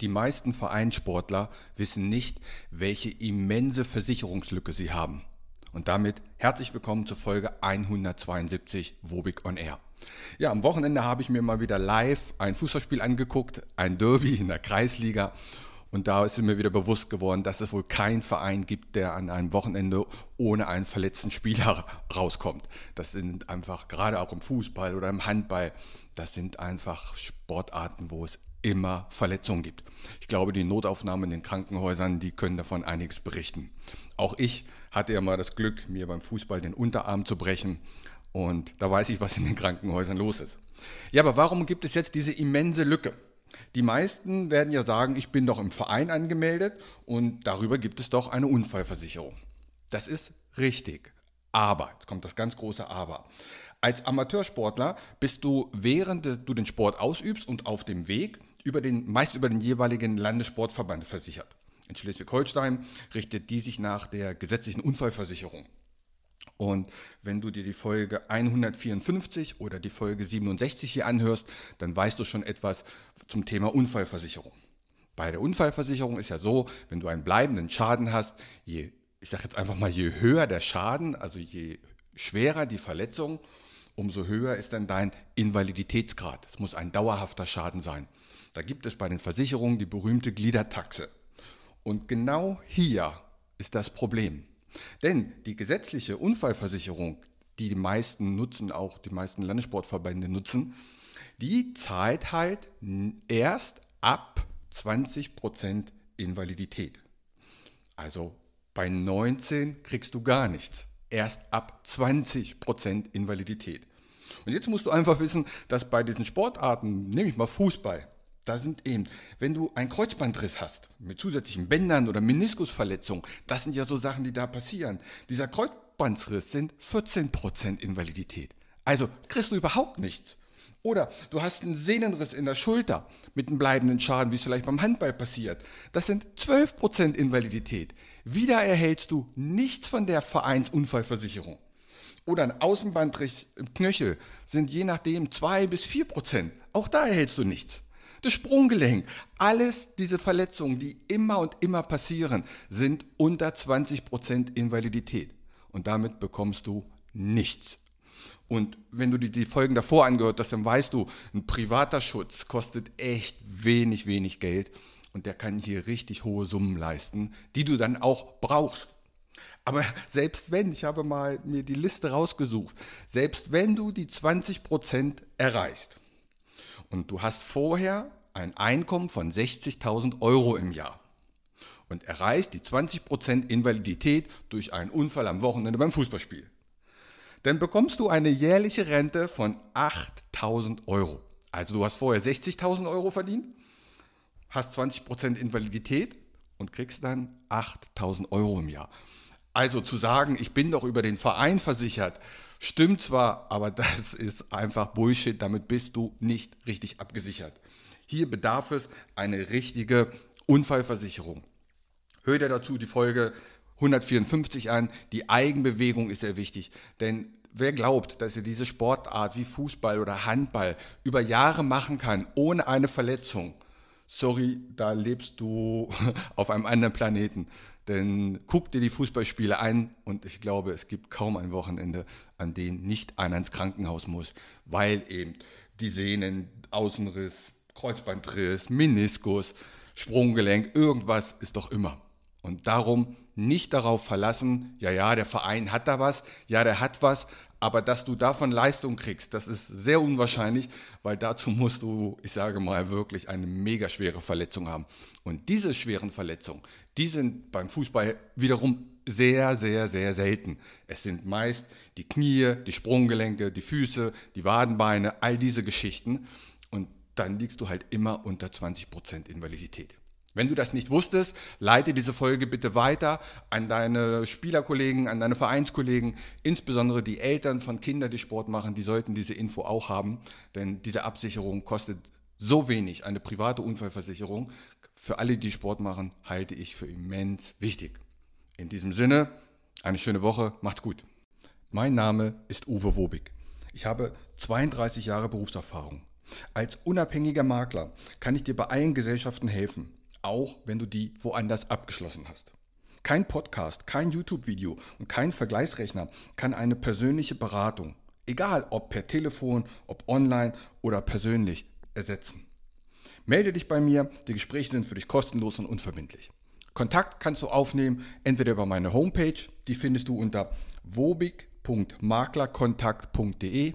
Die meisten Vereinssportler wissen nicht, welche immense Versicherungslücke sie haben. Und damit herzlich willkommen zur Folge 172 Wobig on Air. Ja, am Wochenende habe ich mir mal wieder live ein Fußballspiel angeguckt, ein Derby in der Kreisliga. Und da ist mir wieder bewusst geworden, dass es wohl keinen Verein gibt, der an einem Wochenende ohne einen verletzten Spieler rauskommt. Das sind einfach, gerade auch im Fußball oder im Handball, das sind einfach Sportarten, wo es immer Verletzungen gibt. Ich glaube, die Notaufnahmen in den Krankenhäusern, die können davon einiges berichten. Auch ich hatte ja mal das Glück, mir beim Fußball den Unterarm zu brechen. Und da weiß ich, was in den Krankenhäusern los ist. Ja, aber warum gibt es jetzt diese immense Lücke? Die meisten werden ja sagen, ich bin doch im Verein angemeldet und darüber gibt es doch eine Unfallversicherung. Das ist richtig. Aber, jetzt kommt das ganz große Aber. Als Amateursportler bist du, während du den Sport ausübst und auf dem Weg, über den, meist über den jeweiligen Landessportverband versichert. In Schleswig-Holstein richtet die sich nach der gesetzlichen Unfallversicherung. Und wenn du dir die Folge 154 oder die Folge 67 hier anhörst, dann weißt du schon etwas zum Thema Unfallversicherung. Bei der Unfallversicherung ist ja so, wenn du einen bleibenden Schaden hast, je, ich sage jetzt einfach mal, je höher der Schaden, also je schwerer die Verletzung, umso höher ist dann dein Invaliditätsgrad. Es muss ein dauerhafter Schaden sein. Da gibt es bei den Versicherungen die berühmte Gliedertaxe. Und genau hier ist das Problem. Denn die gesetzliche Unfallversicherung, die die meisten nutzen, auch die meisten Landessportverbände nutzen, die zahlt halt erst ab 20% Invalidität. Also bei 19 kriegst du gar nichts. Erst ab 20% Invalidität. Und jetzt musst du einfach wissen, dass bei diesen Sportarten, nehme ich mal Fußball, da sind eben, wenn du einen Kreuzbandriss hast mit zusätzlichen Bändern oder Meniskusverletzungen, das sind ja so Sachen, die da passieren. Dieser Kreuzbandriss sind 14% Invalidität. Also kriegst du überhaupt nichts. Oder du hast einen Sehnenriss in der Schulter mit einem bleibenden Schaden, wie es vielleicht beim Handball passiert. Das sind 12% Invalidität. Wieder erhältst du nichts von der Vereinsunfallversicherung. Oder ein Außenbandriss im Knöchel sind je nachdem 2 bis 4%. Auch da erhältst du nichts. Das Sprunggelenk, alles diese Verletzungen, die immer und immer passieren, sind unter 20% Invalidität. Und damit bekommst du nichts. Und wenn du die, die Folgen davor angehört hast, dann weißt du, ein privater Schutz kostet echt wenig, wenig Geld. Und der kann hier richtig hohe Summen leisten, die du dann auch brauchst. Aber selbst wenn, ich habe mal mir die Liste rausgesucht, selbst wenn du die 20% erreichst, und du hast vorher ein Einkommen von 60.000 Euro im Jahr und erreichst die 20% Invalidität durch einen Unfall am Wochenende beim Fußballspiel, dann bekommst du eine jährliche Rente von 8.000 Euro. Also du hast vorher 60.000 Euro verdient, hast 20% Invalidität und kriegst dann 8.000 Euro im Jahr. Also zu sagen, ich bin doch über den Verein versichert, stimmt zwar, aber das ist einfach Bullshit, damit bist du nicht richtig abgesichert. Hier bedarf es eine richtige Unfallversicherung. Hör dir dazu die Folge 154 an. Die Eigenbewegung ist sehr wichtig, denn wer glaubt, dass er diese Sportart wie Fußball oder Handball über Jahre machen kann, ohne eine Verletzung, sorry, da lebst du auf einem anderen Planeten. Denn guck dir die Fußballspiele an und ich glaube, es gibt kaum ein Wochenende, an dem nicht einer ins Krankenhaus muss, weil eben die Sehnen, Außenriss, Kreuzbandriss, Meniskus, Sprunggelenk, irgendwas ist doch immer. Und darum nicht darauf verlassen, ja, ja, der Verein hat da was, ja, der hat was, aber dass du davon Leistung kriegst, das ist sehr unwahrscheinlich, weil dazu musst du, ich sage mal, wirklich eine mega schwere Verletzung haben. Und diese schweren Verletzungen, die sind beim Fußball wiederum sehr, sehr, sehr selten. Es sind meist die Knie, die Sprunggelenke, die Füße, die Wadenbeine, all diese Geschichten. Und dann liegst du halt immer unter 20% Invalidität. Wenn du das nicht wusstest, leite diese Folge bitte weiter an deine Spielerkollegen, an deine Vereinskollegen, insbesondere die Eltern von Kindern, die Sport machen, die sollten diese Info auch haben, denn diese Absicherung kostet so wenig. Eine private Unfallversicherung für alle, die Sport machen, halte ich für immens wichtig. In diesem Sinne, eine schöne Woche, macht's gut. Mein Name ist Uwe Wobig. Ich habe 32 Jahre Berufserfahrung. Als unabhängiger Makler kann ich dir bei allen Gesellschaften helfen auch wenn du die woanders abgeschlossen hast. Kein Podcast, kein YouTube-Video und kein Vergleichsrechner kann eine persönliche Beratung, egal ob per Telefon, ob online oder persönlich, ersetzen. Melde dich bei mir, die Gespräche sind für dich kostenlos und unverbindlich. Kontakt kannst du aufnehmen, entweder über meine Homepage, die findest du unter wobig.maklerkontakt.de,